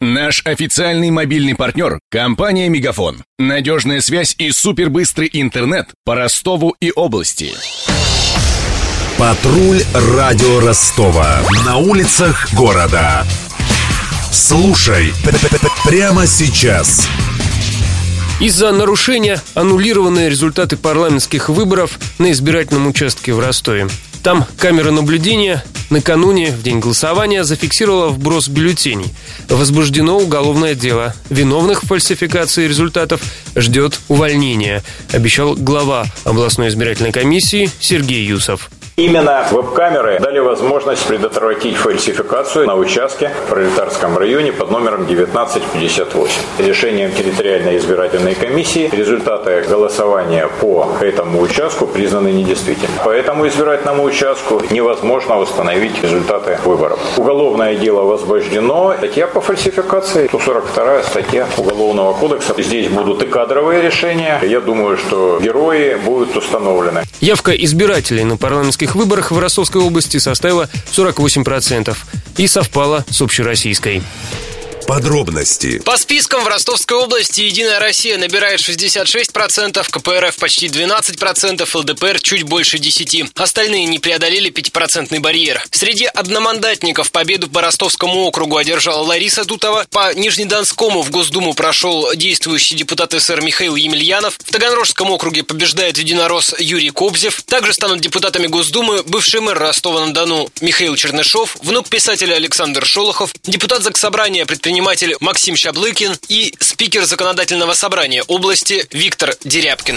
Наш официальный мобильный партнер – компания «Мегафон». Надежная связь и супербыстрый интернет по Ростову и области. Патруль радио Ростова. На улицах города. Слушай прямо сейчас. Из-за нарушения аннулированы результаты парламентских выборов на избирательном участке в Ростове. Там камера наблюдения накануне, в день голосования, зафиксировала вброс бюллетеней. Возбуждено уголовное дело. Виновных в фальсификации результатов ждет увольнение, обещал глава областной избирательной комиссии Сергей Юсов. Именно веб-камеры дали возможность предотвратить фальсификацию на участке в Пролетарском районе под номером 1958. Решением территориальной избирательной комиссии результаты голосования по этому участку признаны недействительными. По этому избирательному участку невозможно восстановить результаты выборов. Уголовное дело возбуждено. Статья по фальсификации, 142 статья Уголовного кодекса. Здесь будут и кадровые решения. Я думаю, что герои будут установлены. Явка избирателей на парламентских парламентских выборах в Ростовской области составила 48% и совпала с общероссийской. Подробности. По спискам в Ростовской области «Единая Россия» набирает 66%, КПРФ почти 12%, ЛДПР чуть больше 10%. Остальные не преодолели 5% барьер. Среди одномандатников победу по Ростовскому округу одержала Лариса Дутова. По Нижнедонскому в Госдуму прошел действующий депутат СССР Михаил Емельянов. В Таганрожском округе побеждает единорос Юрий Кобзев. Также станут депутатами Госдумы бывший мэр Ростова-на-Дону Михаил Чернышов, внук писателя Александр Шолохов, депутат Заксобрания предприниматель предприниматель Максим Щаблыкин и спикер законодательного собрания области Виктор Дерябкин.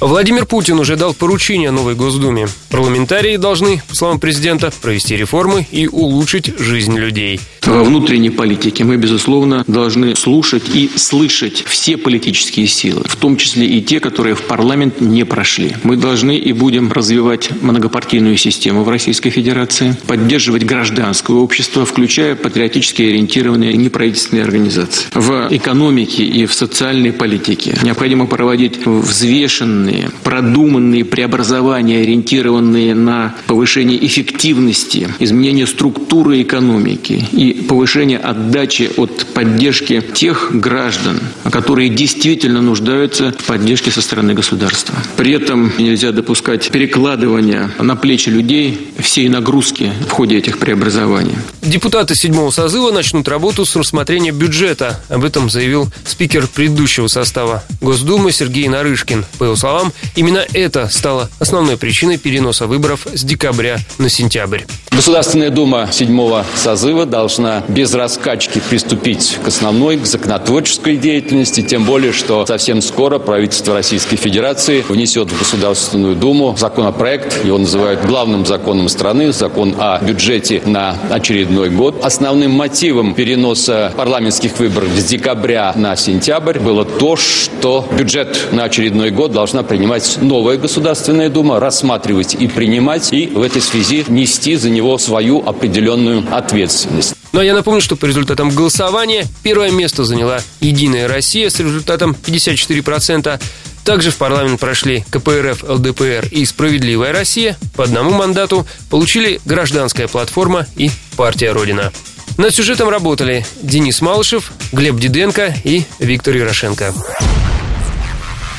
Владимир Путин уже дал поручение новой Госдуме. Парламентарии должны, по словам президента, провести реформы и улучшить жизнь людей. Во внутренней политике мы, безусловно, должны слушать и слышать все политические силы, в том числе и те, которые в парламент не прошли. Мы должны и будем развивать многопартийную систему в Российской Федерации, поддерживать гражданское общество, включая патриотически ориентированные неправительственные организации. В экономике и в социальной политике необходимо проводить взвешенные продуманные, преобразования, ориентированные на повышение эффективности, изменение структуры экономики и повышение отдачи от поддержки тех граждан, которые действительно нуждаются в поддержке со стороны государства. При этом нельзя допускать перекладывания на плечи людей всей нагрузки в ходе этих преобразований. Депутаты седьмого созыва начнут работу с рассмотрения бюджета. Об этом заявил спикер предыдущего состава Госдумы Сергей Нарышкин. По его словам, именно это стало основной причиной переноса выборов с декабря на сентябрь. Государственная Дума седьмого созыва должна без раскачки приступить к основной, к законотворческой деятельности, тем более, что совсем скоро правительство Российской Федерации внесет в Государственную Думу законопроект, его называют главным законом страны, закон о бюджете на очередной год. Основным мотивом переноса парламентских выборов с декабря на сентябрь было то, что бюджет на очередной год должна принимать новая Государственная Дума, рассматривать и принимать, и в этой связи нести за него свою определенную ответственность. Ну а я напомню, что по результатам голосования первое место заняла «Единая Россия» с результатом 54%. Также в парламент прошли КПРФ, ЛДПР и «Справедливая Россия». По одному мандату получили «Гражданская платформа» и «Партия Родина». Над сюжетом работали Денис Малышев, Глеб Диденко и Виктор Ярошенко.